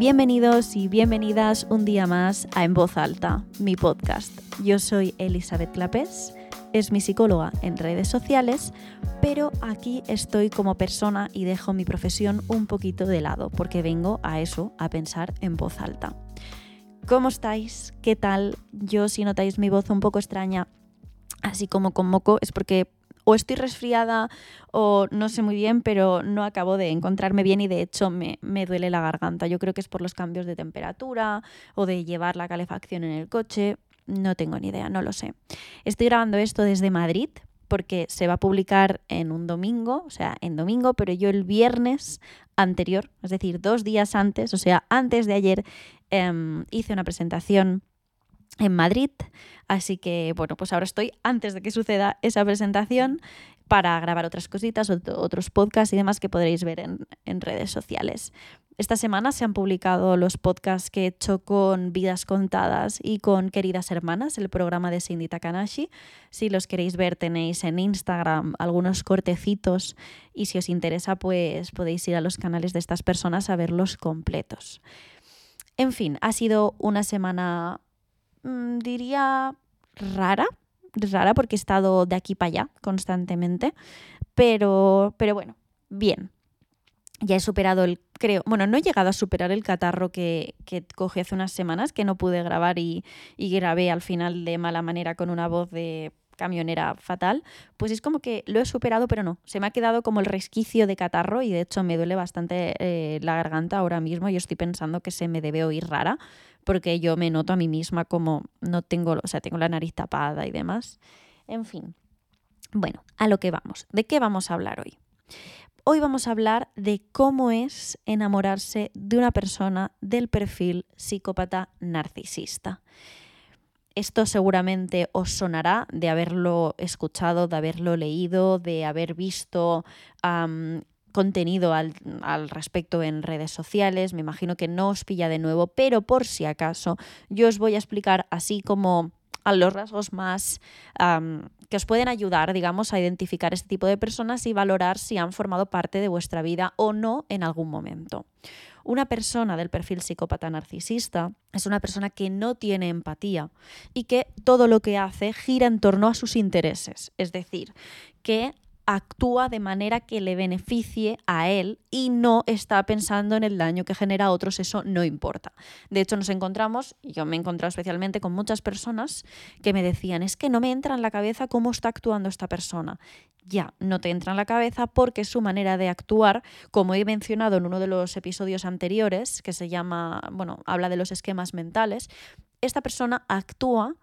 Bienvenidos y bienvenidas un día más a En Voz Alta, mi podcast. Yo soy Elizabeth Clapés, es mi psicóloga en redes sociales, pero aquí estoy como persona y dejo mi profesión un poquito de lado, porque vengo a eso, a pensar en voz alta. ¿Cómo estáis? ¿Qué tal? Yo si notáis mi voz un poco extraña, así como con moco, es porque o estoy resfriada o no sé muy bien, pero no acabo de encontrarme bien y de hecho me, duele la garganta. Yo creo que es por los cambios de temperatura o de llevar la calefacción en el coche. No tengo ni idea, no lo sé. Estoy grabando esto desde Madrid porque se va a publicar en un domingo, o sea, en domingo, pero yo el viernes anterior, es decir, dos días antes, o sea, antes de ayer, em, hice una presentación en Madrid. Así que, bueno, pues ahora estoy antes de que suceda esa presentación para grabar otras cositas, otros podcasts y demás que podréis ver en, redes sociales. Esta semana se han publicado los podcasts que he hecho con Vidas Contadas y con Queridas Hermanas, el programa de Cindy Takanashi. Si los queréis ver tenéis en Instagram algunos cortecitos y si os interesa pues podéis ir a los canales de estas personas a verlos completos. En fin, ha sido una semana Mm, diría rara, rara porque he estado de aquí para allá constantemente, pero, pero bueno, bien. Ya he superado el, creo, bueno, no he llegado a superar el catarro que, que cogí hace unas semanas, que no pude grabar y, y grabé al final de mala manera con una voz de camionera fatal, pues es como que lo he superado, pero no. Se me ha quedado como el resquicio de catarro y de hecho me duele bastante eh, la garganta ahora mismo y estoy pensando que se me debe oír rara porque yo me noto a mí misma como no tengo, o sea, tengo la nariz tapada y demás. En fin. Bueno, a lo que vamos. ¿De qué vamos a hablar hoy? Hoy vamos a hablar de cómo es enamorarse de una persona del perfil psicópata narcisista. Esto seguramente os sonará de haberlo escuchado, de haberlo leído, de haber visto contenido al, respecto en redes sociales. Me imagino que no os pilla de nuevo, pero por si acaso yo os voy a explicar así como a los rasgos más que os pueden ayudar, digamos, a identificar este tipo de personas y valorar si han formado parte de vuestra vida o no en algún momento. Una persona del perfil psicópata narcisista es una persona que no tiene empatía y que todo lo que hace gira en torno a sus intereses, es decir, que actúa de manera que le beneficie a él y no está pensando en el daño que genera a otros, eso no importa. De hecho, nos encontramos, y yo me he encontrado especialmente con muchas personas que me decían, es que no me entra en la cabeza cómo está actuando esta persona. Ya, no te entra en la cabeza porque su manera de actuar, como he mencionado en uno de los episodios anteriores, que se llama, bueno, habla de los esquemas mentales, esta persona actúa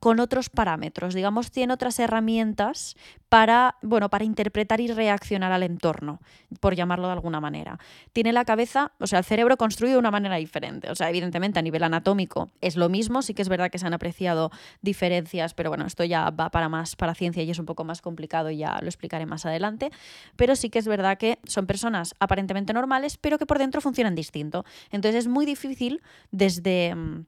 con otros parámetros, digamos, tiene otras herramientas para, bueno, para interpretar y reaccionar al entorno, por llamarlo de alguna manera. Tiene la cabeza, o sea, el cerebro construido de una manera diferente. O sea, evidentemente a nivel anatómico es lo mismo, sí que es verdad que se han apreciado diferencias, pero bueno, esto ya va para más, para ciencia y es un poco más complicado y ya lo explicaré más adelante. Pero sí que es verdad que son personas aparentemente normales, pero que por dentro funcionan distinto. Entonces es muy difícil desde mm,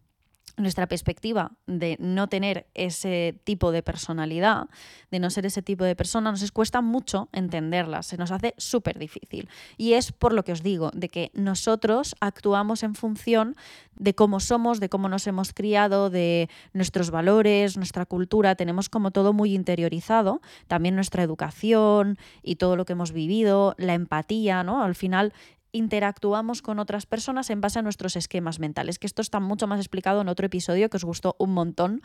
nuestra perspectiva de no tener ese tipo de personalidad, de no ser ese tipo de persona, nos cuesta mucho entenderla, se nos hace súper difícil. Y es por lo que os digo, de que nosotros actuamos en función de cómo somos, de cómo nos hemos criado, de nuestros valores, nuestra cultura, tenemos como todo muy interiorizado, también nuestra educación y todo lo que hemos vivido, la empatía, ¿no? Al final interactuamos con otras personas en base a nuestros esquemas mentales, que esto está mucho más explicado en otro episodio que os gustó un montón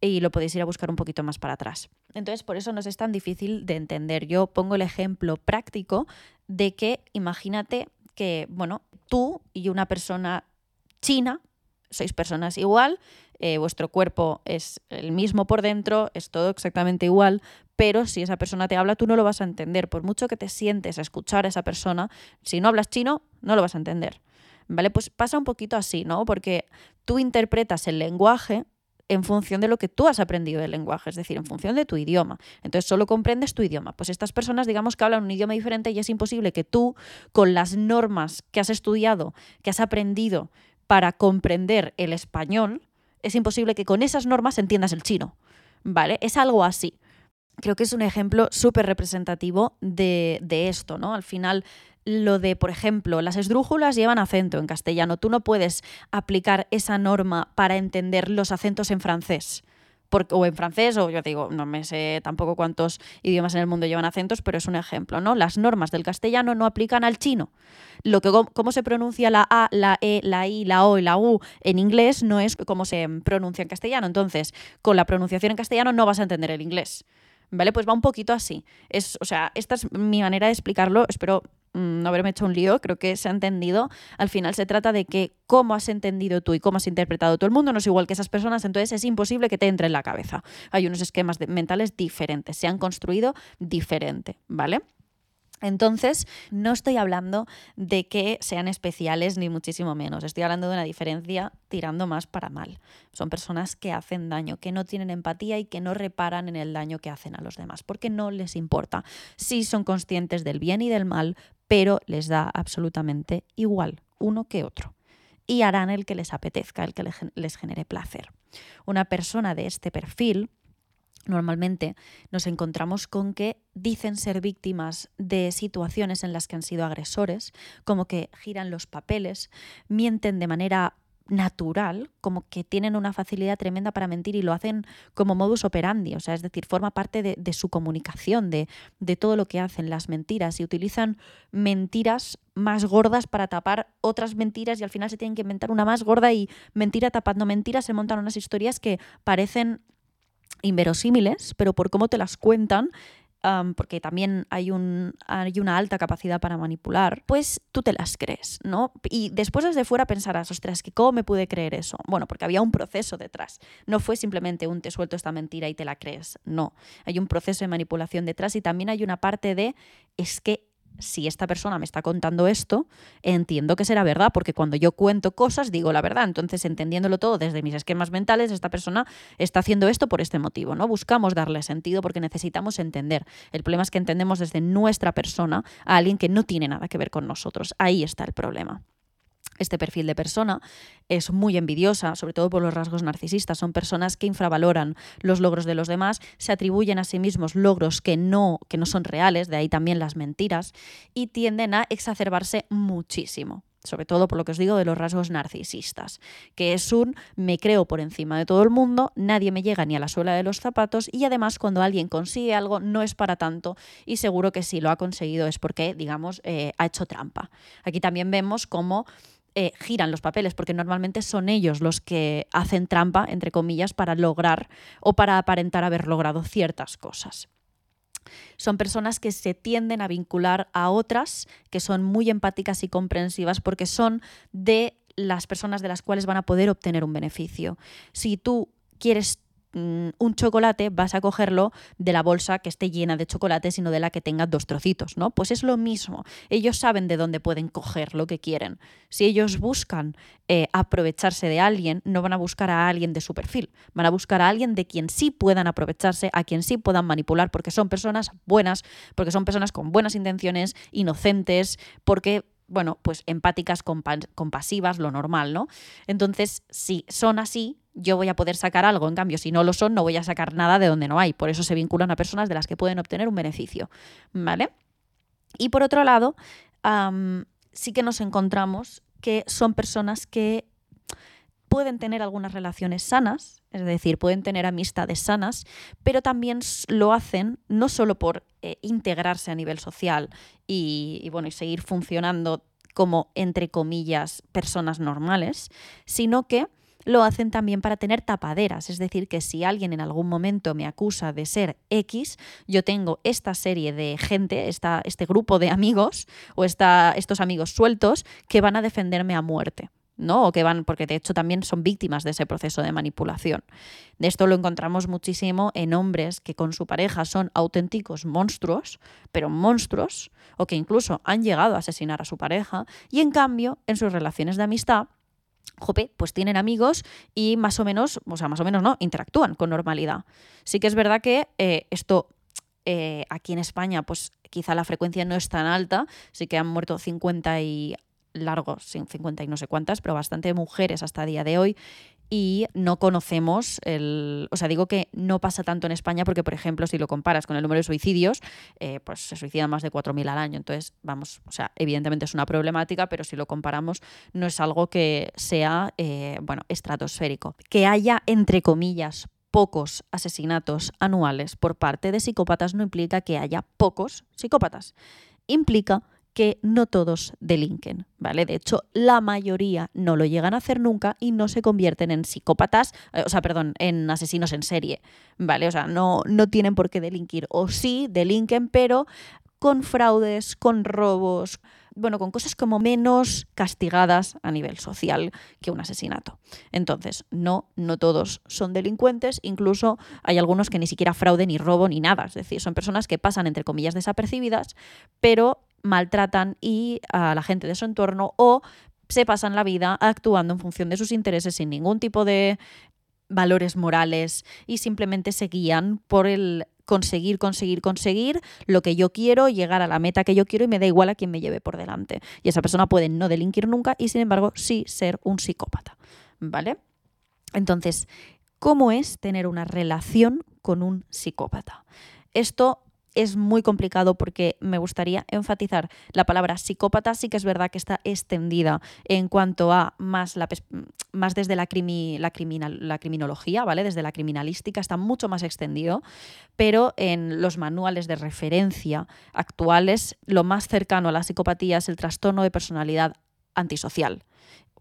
y lo podéis ir a buscar un poquito más para atrás. Entonces, por eso nos es tan difícil de entender. Yo pongo el ejemplo práctico de que imagínate que, bueno, tú y una persona china sois personas igual, eh, vuestro cuerpo es el mismo por dentro, es todo exactamente igual, pero si esa persona te habla, tú no lo vas a entender. Por mucho que te sientes a escuchar a esa persona, si no hablas chino, no lo vas a entender. ¿Vale? Pues pasa un poquito así, ¿no? Porque tú interpretas el lenguaje en función de lo que tú has aprendido del lenguaje, es decir, en función de tu idioma. Entonces solo comprendes tu idioma. Pues estas personas, digamos que hablan un idioma diferente y es imposible que tú, con las normas que has estudiado, que has aprendido para comprender el español, es imposible que con esas normas entiendas el chino. ¿Vale? Es algo así. Creo que es un ejemplo súper representativo de, de esto, ¿no? Al final, lo de, por ejemplo, las esdrújulas llevan acento en castellano. Tú no puedes aplicar esa norma para entender los acentos en francés. O en francés, o yo digo, no me sé tampoco cuántos idiomas en el mundo llevan acentos, pero es un ejemplo, ¿no? Las normas del castellano no aplican al chino. Lo que cómo se pronuncia la A, la E, la I, la O y la U en inglés no es como se pronuncia en castellano. Entonces, con la pronunciación en castellano no vas a entender el inglés. ¿Vale? Pues va un poquito así. Es, o sea, esta es mi manera de explicarlo. Espero no haberme hecho un lío, creo que se ha entendido. Al final se trata de que cómo has entendido tú y cómo has interpretado todo el mundo no es igual que esas personas, entonces es imposible que te entre en la cabeza. Hay unos esquemas mentales diferentes, se han construido diferente, ¿vale? Entonces, no estoy hablando de que sean especiales ni muchísimo menos. Estoy hablando de una diferencia tirando más para mal. Son personas que hacen daño, que no tienen empatía y que no reparan en el daño que hacen a los demás, porque no les importa. Sí son conscientes del bien y del mal, pero les da absolutamente igual uno que otro. Y harán el que les apetezca, el que les genere placer. Una persona de este perfil normalmente nos encontramos con que dicen ser víctimas de situaciones en las que han sido agresores, como que giran los papeles, mienten de manera natural, como que tienen una facilidad tremenda para mentir y lo hacen como modus operandi, o sea, es decir, forma parte de, su comunicación, de, de, todo lo que hacen, las mentiras, y utilizan mentiras más gordas para tapar otras mentiras y al final se tienen que inventar una más gorda y mentira tapando mentiras se montan unas historias que parecen inverosímiles, pero por cómo te las cuentan, porque también hay, un, hay una alta capacidad para manipular, pues tú te las crees, ¿no? Y después desde fuera pensarás, ostras, ¿cómo me pude creer eso? Bueno, porque había un proceso detrás. No fue simplemente un te suelto esta mentira y te la crees. No, hay un proceso de manipulación detrás y también hay una parte de, es que si esta persona me está contando esto, entiendo que será verdad, porque cuando yo cuento cosas digo la verdad. Entonces, entendiéndolo todo desde mis esquemas mentales, esta persona está haciendo esto por este motivo, ¿no? Buscamos darle sentido porque necesitamos entender. El problema es que entendemos desde nuestra persona a alguien que no tiene nada que ver con nosotros. Ahí está el problema este perfil de persona es muy envidiosa, sobre todo por los rasgos narcisistas. Son personas que infravaloran los logros de los demás, se atribuyen a sí mismos logros que no, que no son reales, de ahí también las mentiras, y tienden a exacerbarse muchísimo sobre todo por lo que os digo de los rasgos narcisistas, que es un me creo por encima de todo el mundo, nadie me llega ni a la suela de los zapatos y además cuando alguien consigue algo no es para tanto y seguro que si lo ha conseguido es porque, digamos, eh, ha hecho trampa. Aquí también vemos cómo eh, giran los papeles, porque normalmente son ellos los que hacen trampa, entre comillas, para lograr o para aparentar haber logrado ciertas cosas. Son personas que se tienden a vincular a otras que son muy empáticas y comprensivas porque son de las personas de las cuales van a poder obtener un beneficio. Si tú quieres Mm, un chocolate, vas a cogerlo de la bolsa que esté llena de chocolate, sino de la que tenga dos trocitos, ¿no? Pues es lo mismo. Ellos saben de dónde pueden coger lo que quieren. Si ellos buscan eh, aprovecharse de alguien, no van a buscar a alguien de su perfil, van a buscar a alguien de quien sí puedan aprovecharse, a quien sí puedan manipular, porque son personas buenas, porque son personas con buenas intenciones, inocentes, porque bueno, pues empáticas, compasivas, lo normal, ¿no? Entonces, si son así, yo voy a poder sacar algo. En cambio, si no lo son, no voy a sacar nada de donde no hay. Por eso se vinculan a personas de las que pueden obtener un beneficio. ¿Vale? Y por otro lado, sí que nos encontramos que son personas que pueden tener algunas relaciones sanas, es decir, pueden tener amistades sanas, pero también lo hacen no solo por eh, integrarse a nivel social y, bueno, y seguir funcionando como, entre comillas, personas normales, sino que lo hacen también para tener tapaderas, es decir, que si alguien en algún momento me acusa de ser X, yo tengo esta serie de gente, esta, este grupo de amigos o esta, estos amigos sueltos que van a defenderme a muerte. ¿no? O que van, porque de hecho también son víctimas de ese proceso de manipulación. De esto lo encontramos muchísimo en hombres que con su pareja son auténticos monstruos, pero monstruos, o que incluso han llegado a asesinar a su pareja, y en cambio, en sus relaciones de amistad, jope, pues tienen amigos y más o menos, o sea, más o menos no, interactúan con normalidad. Sí que es verdad que eh, esto eh, aquí en España, pues quizá la frecuencia no es tan alta, sí que han muerto 50 y largos, 50 y no sé cuántas, pero bastante mujeres hasta el día de hoy. Y no conocemos el. O sea, digo que no pasa tanto en España porque, por ejemplo, si lo comparas con el número de suicidios, eh, pues se suicidan más de 4.000 al año. Entonces, vamos, o sea, evidentemente es una problemática, pero si lo comparamos, no es algo que sea, eh, bueno, estratosférico. Que haya, entre comillas, pocos asesinatos anuales por parte de psicópatas no implica que haya pocos psicópatas. Implica que no todos delinquen, ¿vale? De hecho, la mayoría no lo llegan a hacer nunca y no se convierten en psicópatas, eh, o sea, perdón, en asesinos en serie, ¿vale? O sea, no, no tienen por qué delinquir. O sí, delinquen, pero con fraudes, con robos, bueno, con cosas como menos castigadas a nivel social que un asesinato. Entonces, no, no todos son delincuentes, incluso hay algunos que ni siquiera fraude ni robo ni nada, es decir, son personas que pasan entre comillas desapercibidas, pero maltratan y a la gente de su entorno o se pasan la vida actuando en función de sus intereses sin ningún tipo de valores morales y simplemente se guían por el conseguir, conseguir, conseguir lo que yo quiero, llegar a la meta que yo quiero y me da igual a quien me lleve por delante. Y esa persona puede no delinquir nunca y sin embargo sí ser un psicópata. ¿Vale? Entonces, ¿cómo es tener una relación con un psicópata? Esto es muy complicado porque me gustaría enfatizar la palabra psicópata, sí que es verdad que está extendida en cuanto a más, la, más desde la, la, criminal, la criminología, ¿vale? Desde la criminalística está mucho más extendido, pero en los manuales de referencia actuales lo más cercano a la psicopatía es el trastorno de personalidad antisocial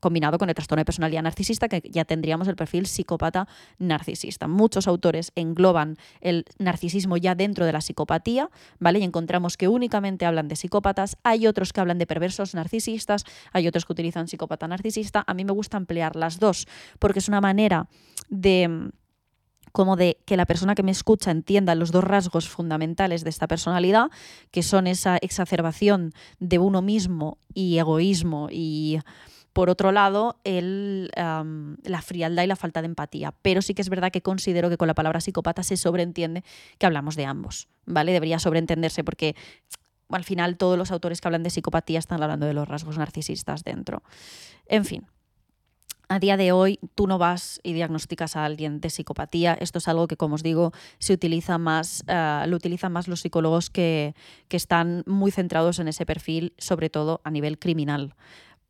combinado con el trastorno de personalidad narcisista, que ya tendríamos el perfil psicópata narcisista. Muchos autores engloban el narcisismo ya dentro de la psicopatía, ¿vale? Y encontramos que únicamente hablan de psicópatas, hay otros que hablan de perversos narcisistas, hay otros que utilizan psicópata narcisista. A mí me gusta emplear las dos, porque es una manera de como de que la persona que me escucha entienda los dos rasgos fundamentales de esta personalidad, que son esa exacerbación de uno mismo y egoísmo y por otro lado, la frialdad y la falta de empatía. Pero sí que es verdad que considero que con la palabra psicópata se sobreentiende que hablamos de ambos, ¿vale? Debería sobreentenderse porque al final todos los autores que hablan de psicopatía están hablando de los rasgos narcisistas dentro. En fin, a día de hoy tú no vas y diagnosticas a alguien de psicopatía. Esto es algo que, como os digo, se utiliza más, eh, lo utilizan más los psicólogos que, que, están muy centrados en ese perfil, sobre todo a nivel criminal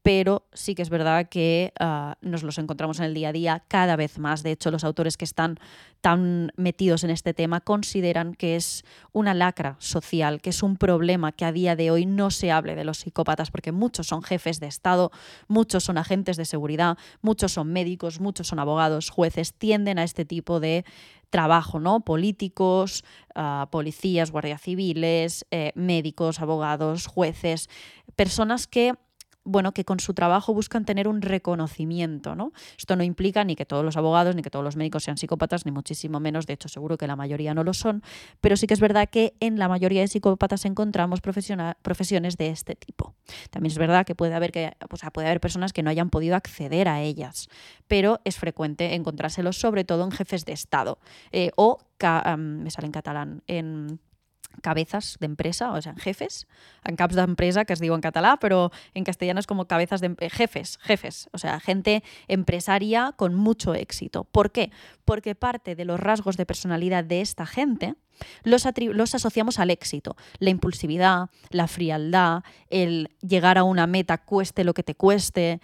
pero sí que es verdad que ah, nos los encontramos en el día a día cada vez más. De hecho, los autores que están tan metidos en este tema consideran que es una lacra social, que es un problema que a día de hoy no se hable de los psicópatas, porque muchos son jefes de Estado, muchos son agentes de seguridad, muchos son médicos, muchos son abogados, jueces, tienden a este tipo de trabajo, ¿no? Políticos, ah, policías, guardias civiles, eh, médicos, abogados, jueces, personas que bueno, que con su trabajo buscan tener un reconocimiento, ¿no? Esto no implica ni que todos los abogados ni que todos los médicos sean psicópatas, ni muchísimo menos, de hecho seguro que la mayoría no lo son, pero sí que es verdad que en la mayoría de psicópatas encontramos profesiones de este tipo. También es verdad que puede haber, que, puede haber personas que no hayan podido acceder a ellas, pero es frecuente encontrárselos sobre todo en jefes de Estado eh, o, me sale en catalán, en cabezas de empresa, o sea, jefes, en caps de empresa, que es digo en catalá, pero en castellano es como cabezas de jefes, jefes, o sea, gente empresaria con mucho éxito. ¿Por qué? Porque parte de los rasgos de personalidad de esta gente los, los asociamos al éxito, la impulsividad, la frialdad, el llegar a una meta cueste lo que te cueste,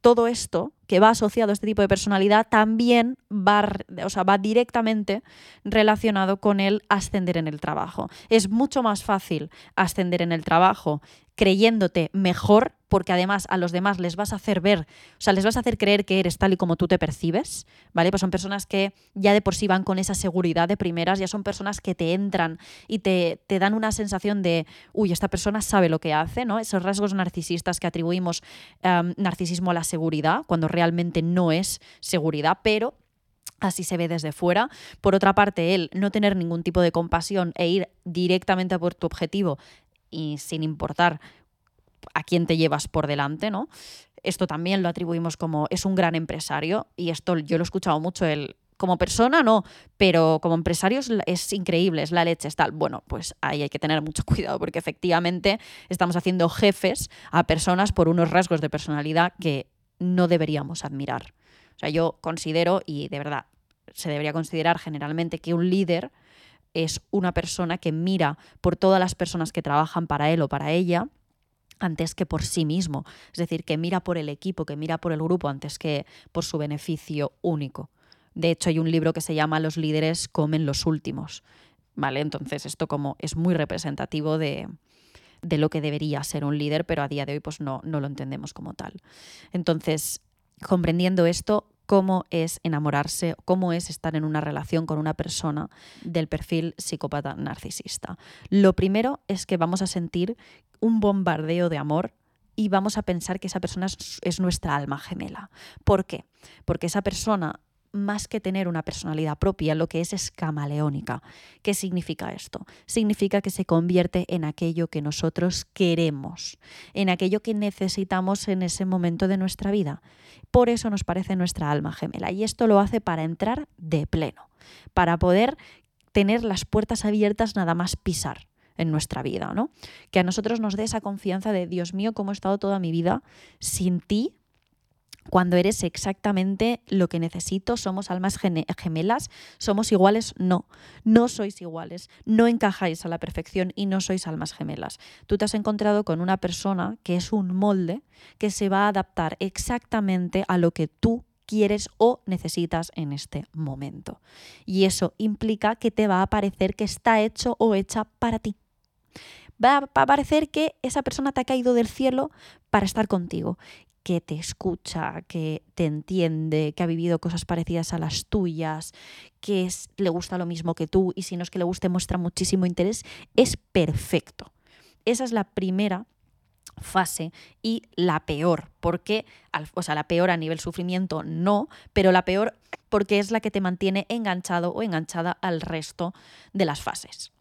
todo esto que va asociado a este tipo de personalidad también va, o sea, va directamente relacionado con el ascender en el trabajo. Es mucho más fácil ascender en el trabajo creyéndote mejor porque además a los demás les vas a hacer ver, o sea, les vas a hacer creer que eres tal y como tú te percibes, ¿vale? Pues son personas que ya de por sí van con esa seguridad de primeras, ya son personas que te entran y te, te dan una sensación de, uy, esta persona sabe lo que hace, ¿no? Esos rasgos narcisistas que atribuimos narcisismo a la seguridad, cuando realmente no es seguridad, pero Así se ve desde fuera. Por otra parte, él no tener ningún tipo de compasión e ir directamente a por tu objetivo y sin importar a quién te llevas por delante, ¿no? Esto también lo atribuimos como es un gran empresario y esto yo lo he escuchado mucho él como persona no, pero como empresario es, increíble, es la leche, es tal. Bueno, pues ahí hay que tener mucho cuidado porque efectivamente estamos haciendo jefes a personas por unos rasgos de personalidad que no deberíamos admirar. O sea, yo considero, y de verdad se debería considerar generalmente que un líder es una persona que mira por todas las personas que trabajan para él o para ella antes que por sí mismo. Es decir, que mira por el equipo, que mira por el grupo antes que por su beneficio único. De hecho, hay un libro que se llama Los líderes comen los últimos. ¿Vale? Entonces, esto como es muy representativo de, de lo que debería ser un líder, pero a día de hoy pues no, no lo entendemos como tal. Entonces, comprendiendo esto, cómo es enamorarse, cómo es estar en una relación con una persona del perfil psicópata narcisista. Lo primero es que vamos a sentir un bombardeo de amor y vamos a pensar que esa persona es, nuestra alma gemela. ¿Por qué? Porque esa persona más que tener una personalidad propia, lo que es es camaleónica. ¿Qué significa esto? Significa que se convierte en aquello que nosotros queremos, en aquello que necesitamos en ese momento de nuestra vida. Por eso nos parece nuestra alma gemela. Y esto lo hace para entrar de pleno, para poder tener las puertas abiertas nada más pisar en nuestra vida, ¿no? Que a nosotros nos dé esa confianza de Dios mío, cómo he estado toda mi vida sin ti, cuando eres exactamente lo que necesito, somos almas gemelas, somos iguales, no, no sois iguales, no encajáis a la perfección y no sois almas gemelas. Tú te has encontrado con una persona que es un molde que se va a adaptar exactamente a lo que tú quieres o necesitas en este momento. Y eso implica que te va a parecer que está hecho o hecha para ti. Va a parecer que esa persona te ha caído del cielo para estar contigo que te escucha, que te entiende, que ha vivido cosas parecidas a las tuyas, que le gusta lo mismo que tú y si no es que le guste muestra muchísimo interés, es perfecto. Esa es la primera fase y la peor, porque, o sea, la peor a nivel sufrimiento no, pero la peor porque es la que te mantiene enganchado o enganchada al resto de las fases.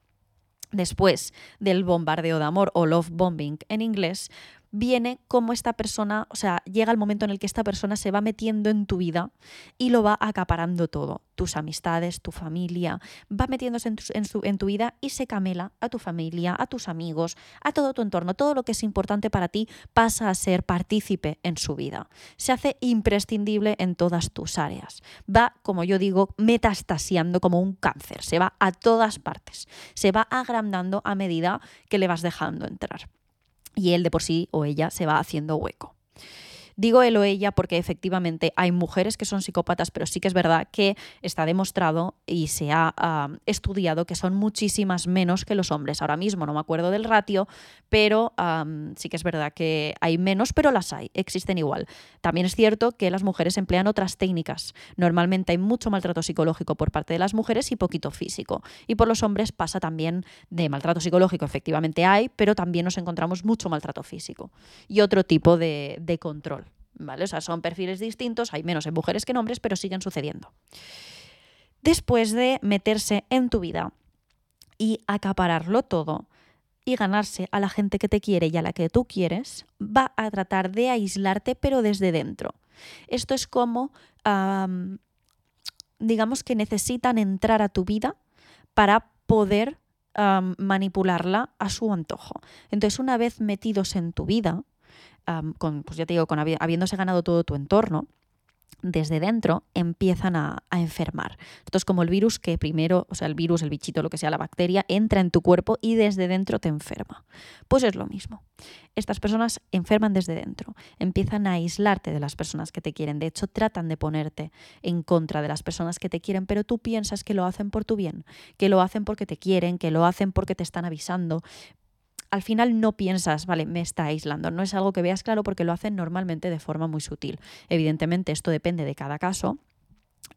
Después del bombardeo de amor o love bombing en inglés, viene como esta persona, o sea, llega el momento en el que esta persona se va metiendo en tu vida y lo va acaparando todo, tus amistades, tu familia, va metiéndose en tu, en, en tu vida y se camela a tu familia, a tus amigos, a todo tu entorno, todo lo que es importante para ti pasa a ser partícipe en su vida, se hace imprescindible en todas tus áreas, va, como yo digo, metastasiando como un cáncer, se va a todas partes, se va agrandando a medida que le vas dejando entrar y él de por sí o ella se va haciendo hueco. Digo él o ella porque efectivamente hay mujeres que son psicópatas, pero sí que es verdad que está demostrado y se ha estudiado que son muchísimas menos que los hombres. Ahora mismo no me acuerdo del ratio, pero sí que es verdad que hay menos, pero las hay, existen igual. También es cierto que las mujeres emplean otras técnicas. Normalmente hay mucho maltrato psicológico por parte de las mujeres y poquito físico. Y por los hombres pasa también de maltrato psicológico, efectivamente hay, pero también nos encontramos mucho maltrato físico y otro tipo de control. ¿Vale? O sea, son perfiles distintos, hay menos en mujeres que en hombres, pero siguen sucediendo. Después de meterse en tu vida y acapararlo todo y ganarse a la gente que te quiere y a la que tú quieres, va a tratar de aislarte, pero desde dentro. Esto es como, digamos que necesitan entrar a tu vida para poder manipularla a su antojo. Entonces, una vez metidos en tu vida, con, pues ya te digo, con habiéndose ganado todo tu entorno, desde dentro empiezan a, enfermar. Esto es como el virus que primero, o sea, el virus, el bichito, lo que sea, la bacteria, entra en tu cuerpo y desde dentro te enferma. Pues es lo mismo. Estas personas enferman desde dentro, empiezan a aislarte de las personas que te quieren. De hecho, tratan de ponerte en contra de las personas que te quieren, pero tú piensas que lo hacen por tu bien, que lo hacen porque te quieren, que lo hacen porque te están avisando, al final no piensas, vale, me está aislando. No es algo que veas claro porque lo hacen normalmente de forma muy sutil. Evidentemente, esto depende de cada caso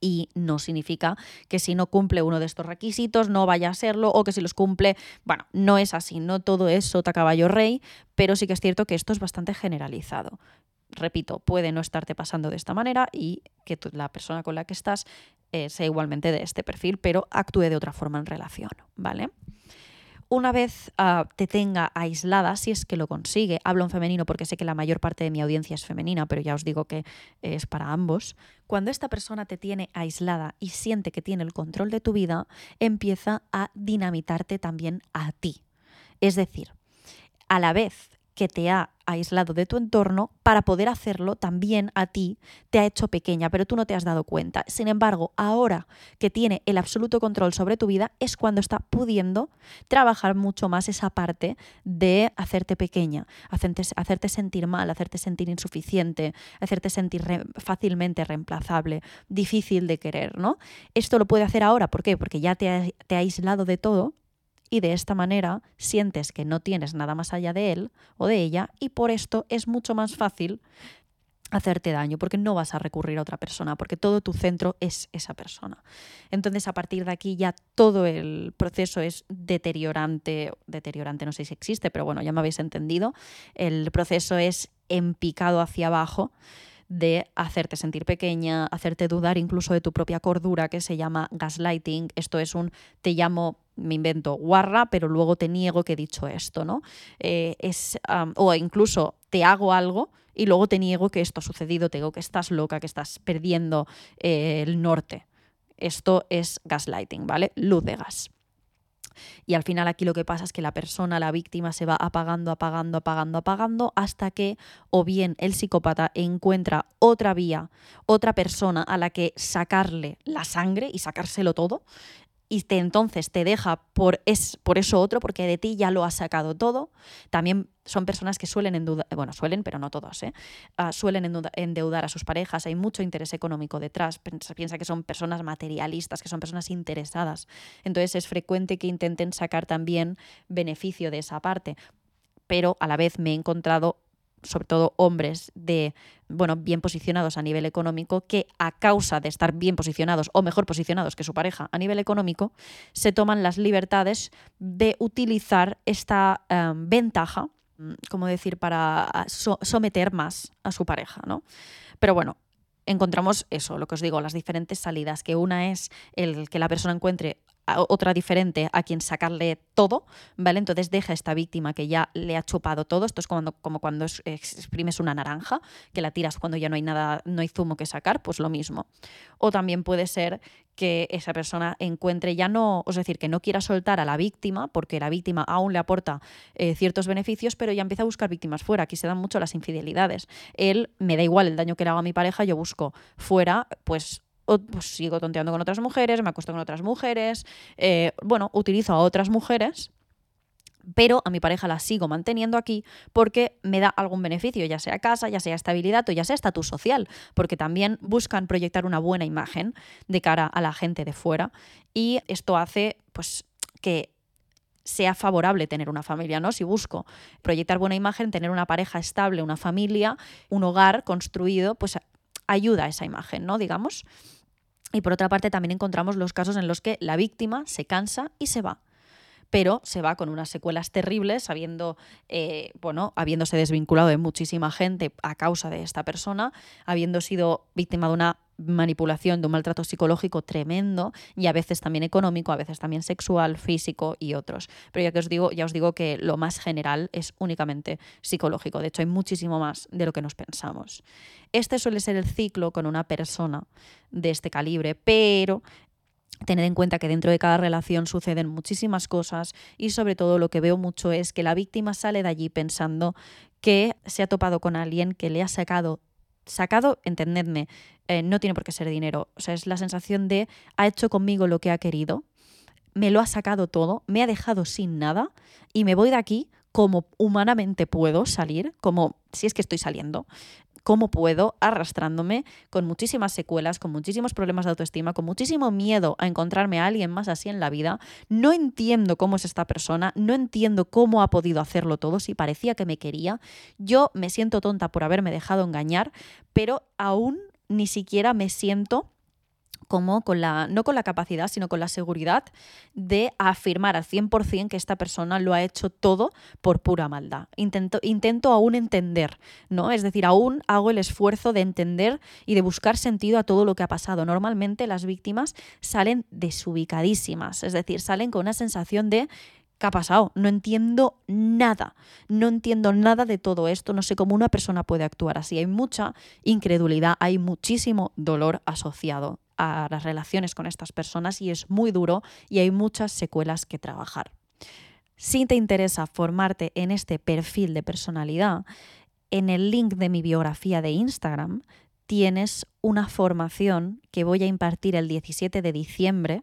y no significa que si no cumple uno de estos requisitos no vaya a serlo o que si los cumple, bueno, no es así, no todo es sota caballo rey, pero sí que es cierto que esto es bastante generalizado. Repito, puede no estarte pasando de esta manera y que la persona con la que estás eh, sea igualmente de este perfil, pero actúe de otra forma en relación, ¿vale? Una vez ah, te tenga aislada, si es que lo consigue, hablo en femenino porque sé que la mayor parte de mi audiencia es femenina, pero ya os digo que es para ambos, cuando esta persona te tiene aislada y siente que tiene el control de tu vida, empieza a dinamitarte también a ti. Es decir, a la vez que te ha aislado de tu entorno, para poder hacerlo también a ti te ha hecho pequeña, pero tú no te has dado cuenta. Sin embargo, ahora que tiene el absoluto control sobre tu vida, es cuando está pudiendo trabajar mucho más esa parte de hacerte pequeña, hacerte, hacerte sentir mal, hacerte sentir insuficiente, hacerte sentir fácilmente reemplazable, difícil de querer, ¿no? Esto lo puede hacer ahora, ¿por qué? Porque ya te te ha aislado de todo y de esta manera sientes que no tienes nada más allá de él o de ella y por esto es mucho más fácil hacerte daño, porque no vas a recurrir a otra persona, porque todo tu centro es esa persona. Entonces, a partir de aquí ya todo el proceso es deteriorante, deteriorante no sé si existe, pero bueno, ya me habéis entendido, el proceso es empicado hacia abajo de hacerte sentir pequeña, hacerte dudar incluso de tu propia cordura, que se llama gaslighting. Esto es un te llamo, me invento, guarra, pero luego te niego que he dicho esto, ¿no? Eh, es, o incluso te hago algo y luego te niego que esto ha sucedido, te digo que estás loca, que estás perdiendo eh, el norte. Esto es gaslighting, ¿vale? Luz de gas. Y al final aquí lo que pasa es que la persona, la víctima, se va apagando, apagando, apagando, apagando, hasta que o bien el psicópata encuentra otra vía, otra persona a la que sacarle la sangre y sacárselo todo, y te, entonces te deja por, es, por eso otro, porque de ti ya lo ha sacado todo. También son personas que suelen endeudar, bueno, suelen, pero no ¿eh? Ah, suelen endeudar a sus parejas, hay mucho interés económico detrás, piensa que son personas materialistas, que son personas interesadas. Entonces es frecuente que intenten sacar también beneficio de esa parte. Pero a la vez me he encontrado sobre todo hombres de bueno, bien posicionados a nivel económico, que a causa de estar bien posicionados o mejor posicionados que su pareja a nivel económico, se toman las libertades de utilizar esta em, ventaja, mm, como decir, para someter más a su pareja, ¿no? Pero bueno, encontramos eso, lo que os digo, las diferentes salidas, que una es el que la persona encuentre otra diferente a quien sacarle todo, ¿vale? Entonces deja a esta víctima que ya le ha chupado todo. Esto es cuando, como cuando exprimes una naranja, que la tiras cuando ya no hay nada, no hay zumo que sacar, pues lo mismo. O también puede ser que esa persona encuentre ya no, es decir, que no quiera soltar a la víctima, porque la víctima aún le aporta eh, ciertos beneficios, pero ya empieza a buscar víctimas fuera. Aquí se dan mucho las infidelidades. Él me da igual el daño que le haga a mi pareja, yo busco fuera, pues pues sigo tonteando con otras mujeres, me acuesto con otras mujeres, eh, bueno, utilizo a otras mujeres pero a mi pareja la sigo manteniendo aquí porque me da algún beneficio, ya sea casa, ya sea estabilidad o ya sea estatus social, porque también buscan proyectar una buena imagen de cara a la gente de fuera y esto hace pues que sea favorable tener una familia, ¿no? Si busco proyectar buena imagen, tener una pareja estable, una familia, un hogar construido, pues ayuda a esa imagen, ¿no? Digamos. Y por otra parte también encontramos los casos en los que la víctima se cansa y se va pero se va con unas secuelas terribles, habiendo, eh, bueno, habiéndose desvinculado de muchísima gente a causa de esta persona, habiendo sido víctima de una manipulación, de un maltrato psicológico tremendo y a veces también económico, a veces también sexual, físico y otros. Pero ya que os digo, ya os digo que lo más general es únicamente psicológico. De hecho, hay muchísimo más de lo que nos pensamos. Este suele ser el ciclo con una persona de este calibre, pero Tened en cuenta que dentro de cada relación suceden muchísimas cosas y sobre todo lo que veo mucho es que la víctima sale de allí pensando que se ha topado con alguien que le ha sacado sacado, entendedme, eh, no tiene por qué ser dinero. O sea, es la sensación de ha hecho conmigo lo que ha querido, me lo ha sacado todo, me ha dejado sin nada y me voy de aquí como humanamente puedo salir, como si es que estoy saliendo, cómo puedo, arrastrándome con muchísimas secuelas, con muchísimos problemas de autoestima, con muchísimo miedo a encontrarme a alguien más así en la vida. No entiendo cómo es esta persona, no entiendo cómo ha podido hacerlo todo, si parecía que me quería. Yo me siento tonta por haberme dejado engañar, pero aún ni siquiera me siento como con la, no con la capacidad, sino con la seguridad de afirmar al 100% que esta persona lo ha hecho todo por pura maldad. Intento, intento aún entender, ¿no? Es decir, aún hago el esfuerzo de entender y de buscar sentido a todo lo que ha pasado. Normalmente las víctimas salen desubicadísimas, es decir, salen con una sensación de ¿Qué ha pasado? No entiendo nada. No entiendo nada de todo esto. No sé cómo una persona puede actuar así. Hay mucha incredulidad, hay muchísimo dolor asociado a las relaciones con estas personas y es muy duro y hay muchas secuelas que trabajar. Si te interesa formarte en este perfil de personalidad, en el link de mi biografía de Instagram tienes una formación que voy a impartir el 17 de diciembre,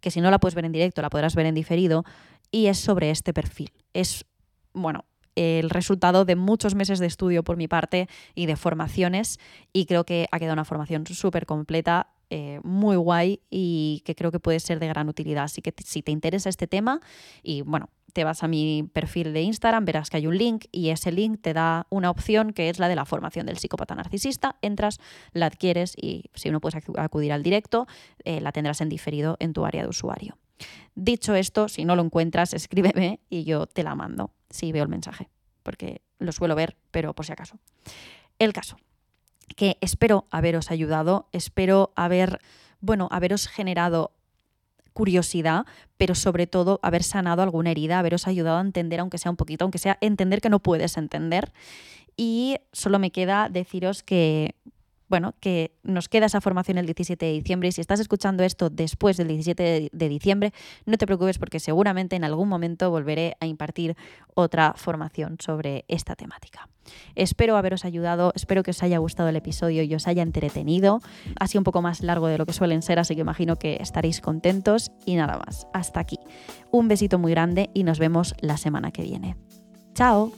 que si no la puedes ver en directo, la podrás ver en diferido, y es sobre este perfil. Es, bueno, el resultado de muchos meses de estudio por mi parte y de formaciones y creo que ha quedado una formación súper completa eh, muy guay y que creo que puede ser de gran utilidad. Así que si te interesa este tema y bueno, te vas a mi perfil de Instagram, verás que hay un link y ese link te da una opción que es la de la formación del psicópata narcisista. Entras, la adquieres y si no puedes acudir al directo, eh, la tendrás en diferido en tu área de usuario. Dicho esto, si no lo encuentras, escríbeme y yo te la mando si veo el mensaje, porque lo suelo ver, pero por si acaso. El caso que espero haberos ayudado, espero haber, bueno, haberos generado curiosidad, pero sobre todo haber sanado alguna herida, haberos ayudado a entender, aunque sea un poquito, aunque sea entender que no puedes entender. Y solo me queda deciros que bueno, que nos queda esa formación el 17 de diciembre y si estás escuchando esto después del 17 de diciembre, no te preocupes porque seguramente en algún momento volveré a impartir otra formación sobre esta temática. Espero haberos ayudado, espero que os haya gustado el episodio y os haya entretenido. Ha sido un poco más largo de lo que suelen ser, así que imagino que estaréis contentos y nada más. Hasta aquí. Un besito muy grande y nos vemos la semana que viene. Chao.